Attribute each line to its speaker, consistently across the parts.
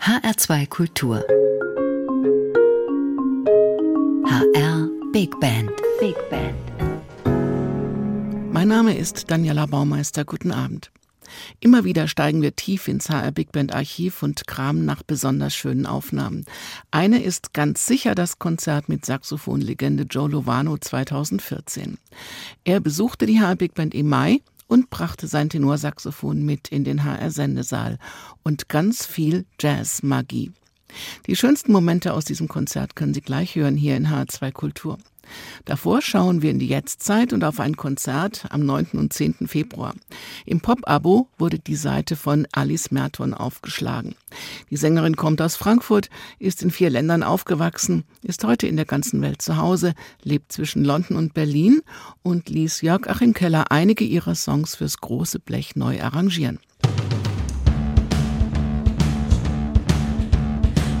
Speaker 1: HR2 Kultur. HR Big Band. Big Band.
Speaker 2: Mein Name ist Daniela Baumeister. Guten Abend. Immer wieder steigen wir tief ins HR Big Band Archiv und kramen nach besonders schönen Aufnahmen. Eine ist ganz sicher das Konzert mit Saxophonlegende Joe Lovano 2014. Er besuchte die HR Big Band im Mai und brachte sein Tenorsaxophon mit in den HR-Sendesaal und ganz viel Jazz-Magie. Die schönsten Momente aus diesem Konzert können Sie gleich hören hier in H2 Kultur. Davor schauen wir in die Jetztzeit und auf ein Konzert am 9. und 10. Februar. Im Pop-Abo wurde die Seite von Alice Merton aufgeschlagen. Die Sängerin kommt aus Frankfurt, ist in vier Ländern aufgewachsen, ist heute in der ganzen Welt zu Hause, lebt zwischen London und Berlin und ließ Jörg Achim Keller einige ihrer Songs fürs große Blech neu arrangieren.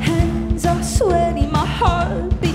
Speaker 3: Hands are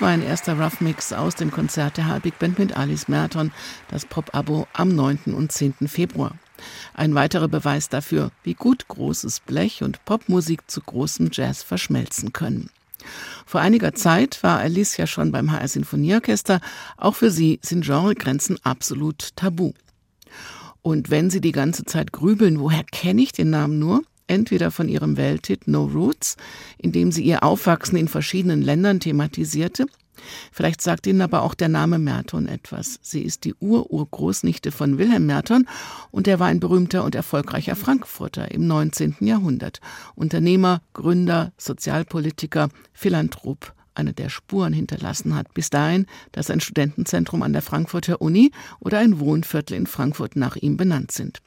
Speaker 2: War ein erster Rough Mix aus dem Konzert der HR Big Band mit Alice Merton, das Pop-Abo am 9. und 10. Februar. Ein weiterer Beweis dafür, wie gut großes Blech und Popmusik zu großem Jazz verschmelzen können. Vor einiger Zeit war Alice ja schon beim HR Sinfonieorchester. Auch für sie sind Genregrenzen absolut tabu. Und wenn Sie die ganze Zeit grübeln, woher kenne ich den Namen nur? Entweder von ihrem Welthit No Roots, in dem sie ihr Aufwachsen in verschiedenen Ländern thematisierte, Vielleicht sagt Ihnen aber auch der Name Merton etwas. Sie ist die Ur-Urgroßnichte von Wilhelm Merton und er war ein berühmter und erfolgreicher Frankfurter im 19. Jahrhundert. Unternehmer, Gründer, Sozialpolitiker, Philanthrop eine der Spuren hinterlassen hat, bis dahin, dass ein Studentenzentrum an der Frankfurter Uni oder ein Wohnviertel in Frankfurt nach ihm benannt sind.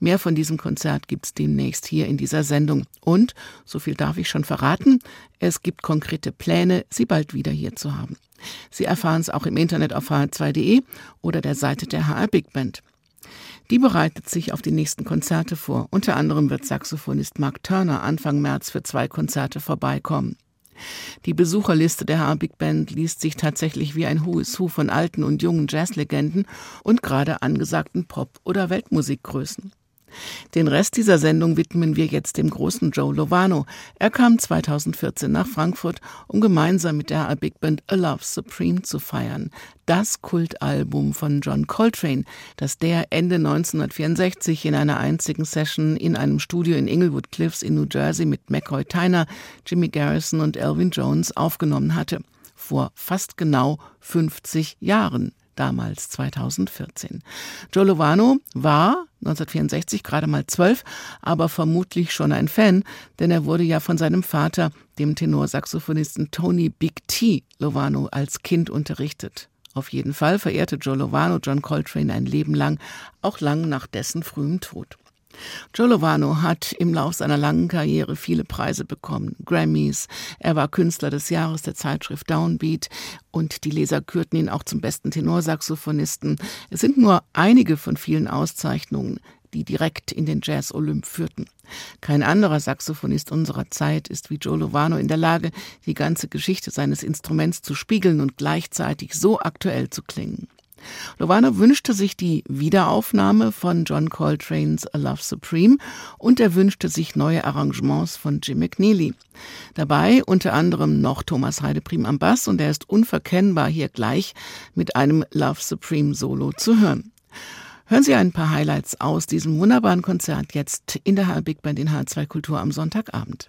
Speaker 2: Mehr von diesem Konzert gibt's demnächst hier in dieser Sendung. Und, so viel darf ich schon verraten, es gibt konkrete Pläne, sie bald wieder hier zu haben. Sie erfahren es auch im Internet auf hr2.de oder der Seite der HR Big Band. Die bereitet sich auf die nächsten Konzerte vor. Unter anderem wird Saxophonist Mark Turner Anfang März für zwei Konzerte vorbeikommen. Die Besucherliste der HR Big Band liest sich tatsächlich wie ein hohes Hu von alten und jungen Jazzlegenden und gerade angesagten Pop- oder Weltmusikgrößen. Den Rest dieser Sendung widmen wir jetzt dem großen Joe Lovano. Er kam 2014 nach Frankfurt, um gemeinsam mit der Big Band A Love Supreme zu feiern. Das Kultalbum von John Coltrane, das der Ende 1964 in einer einzigen Session in einem Studio in Inglewood Cliffs in New Jersey mit McCoy Tyner, Jimmy Garrison und Elvin Jones aufgenommen hatte. Vor fast genau 50 Jahren damals 2014. Joe Lovano war 1964 gerade mal zwölf, aber vermutlich schon ein Fan, denn er wurde ja von seinem Vater, dem Tenorsaxophonisten Tony Big T Lovano, als Kind unterrichtet. Auf jeden Fall verehrte Joe Lovano John Coltrane ein Leben lang, auch lang nach dessen frühem Tod. Joe Lovano hat im Lauf seiner langen Karriere viele Preise bekommen. Grammys, er war Künstler des Jahres der Zeitschrift Downbeat und die Leser kürten ihn auch zum besten Tenorsaxophonisten. Es sind nur einige von vielen Auszeichnungen, die direkt in den Jazz-Olymp führten. Kein anderer Saxophonist unserer Zeit ist wie Joe Lovano in der Lage, die ganze Geschichte seines Instruments zu spiegeln und gleichzeitig so aktuell zu klingen. Lovano wünschte sich die Wiederaufnahme von John Coltrane's A Love Supreme und er wünschte sich neue Arrangements von Jim McNeely. Dabei unter anderem noch Thomas Heideprim am Bass und er ist unverkennbar hier gleich mit einem Love Supreme Solo zu hören. Hören Sie ein paar Highlights aus diesem wunderbaren Konzert jetzt in der HR Big Band in H2 Kultur am Sonntagabend.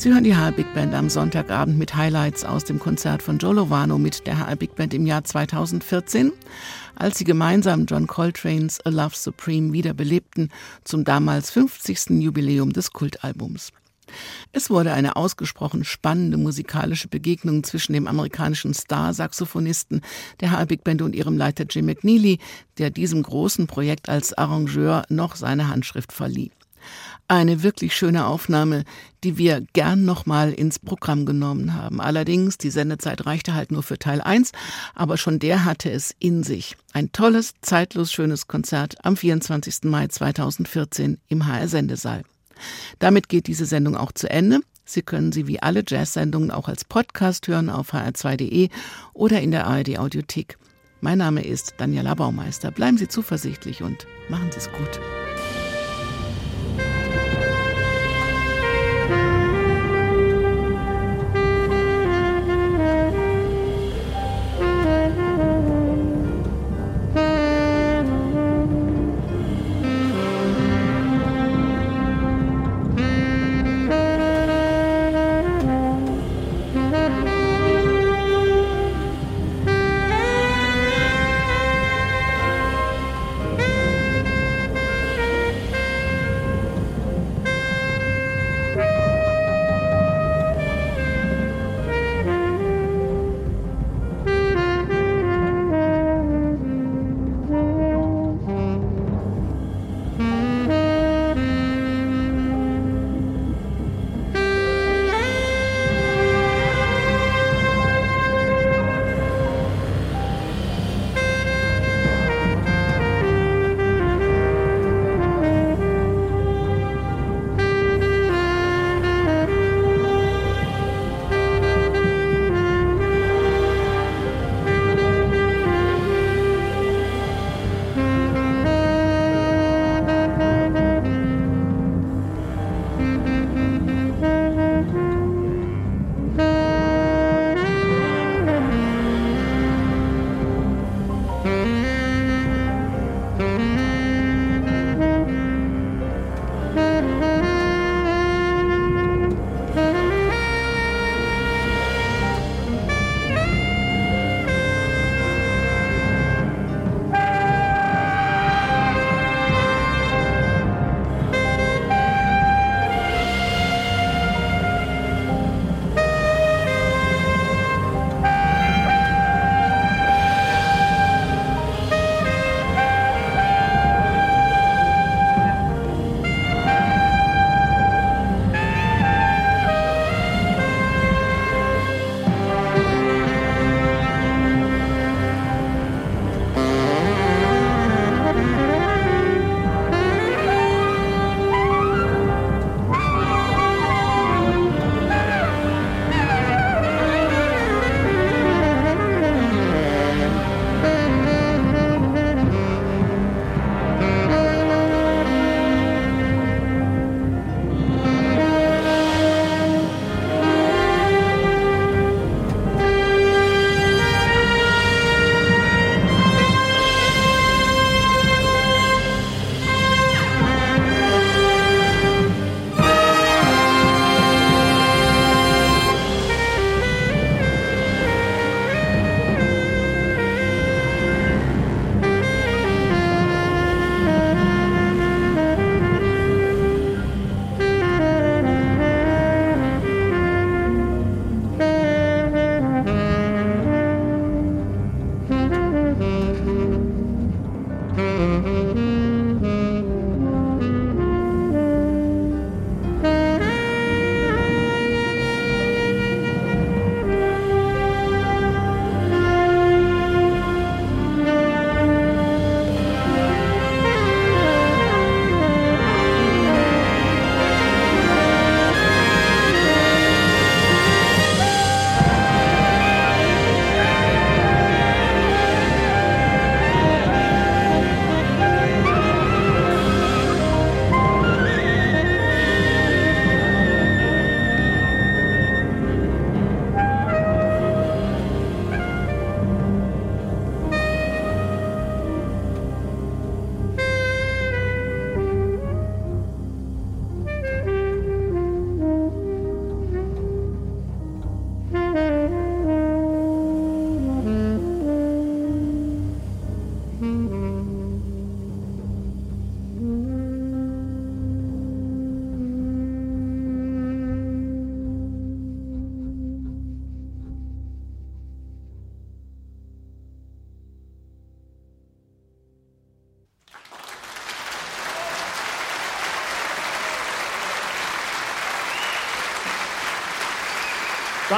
Speaker 2: Sie hören die HR Big Band am Sonntagabend mit Highlights aus dem Konzert von Joe Lovano mit der HR Big Band im Jahr 2014, als sie gemeinsam John Coltrane's A Love Supreme wiederbelebten zum damals 50. Jubiläum des Kultalbums. Es wurde eine ausgesprochen spannende musikalische Begegnung zwischen dem amerikanischen Star-Saxophonisten der HR Big Band und ihrem Leiter Jim McNeely, der diesem großen Projekt als Arrangeur noch seine Handschrift verlieh. Eine wirklich schöne Aufnahme, die wir gern nochmal ins Programm genommen haben. Allerdings, die Sendezeit reichte halt nur für Teil 1, aber schon der hatte es in sich. Ein tolles, zeitlos schönes Konzert am 24. Mai 2014 im HR Sendesaal. Damit geht diese Sendung auch zu Ende. Sie können sie wie alle Jazz-Sendungen auch als Podcast hören auf hr2.de oder in der ARD Audiothek. Mein Name ist Daniela Baumeister. Bleiben Sie zuversichtlich und machen Sie es gut.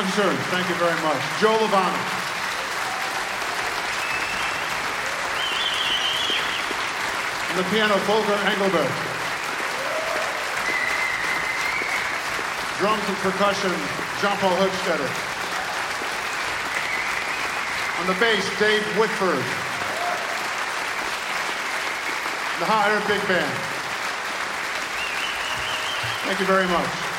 Speaker 4: Dankeschön. Thank you very much. Joe Lavano. On the piano, Volker Engelbert. Drums and percussion, Jean-Paul Hochstetter. On the bass, Dave Whitford. The Higher Big Band. Thank you very much.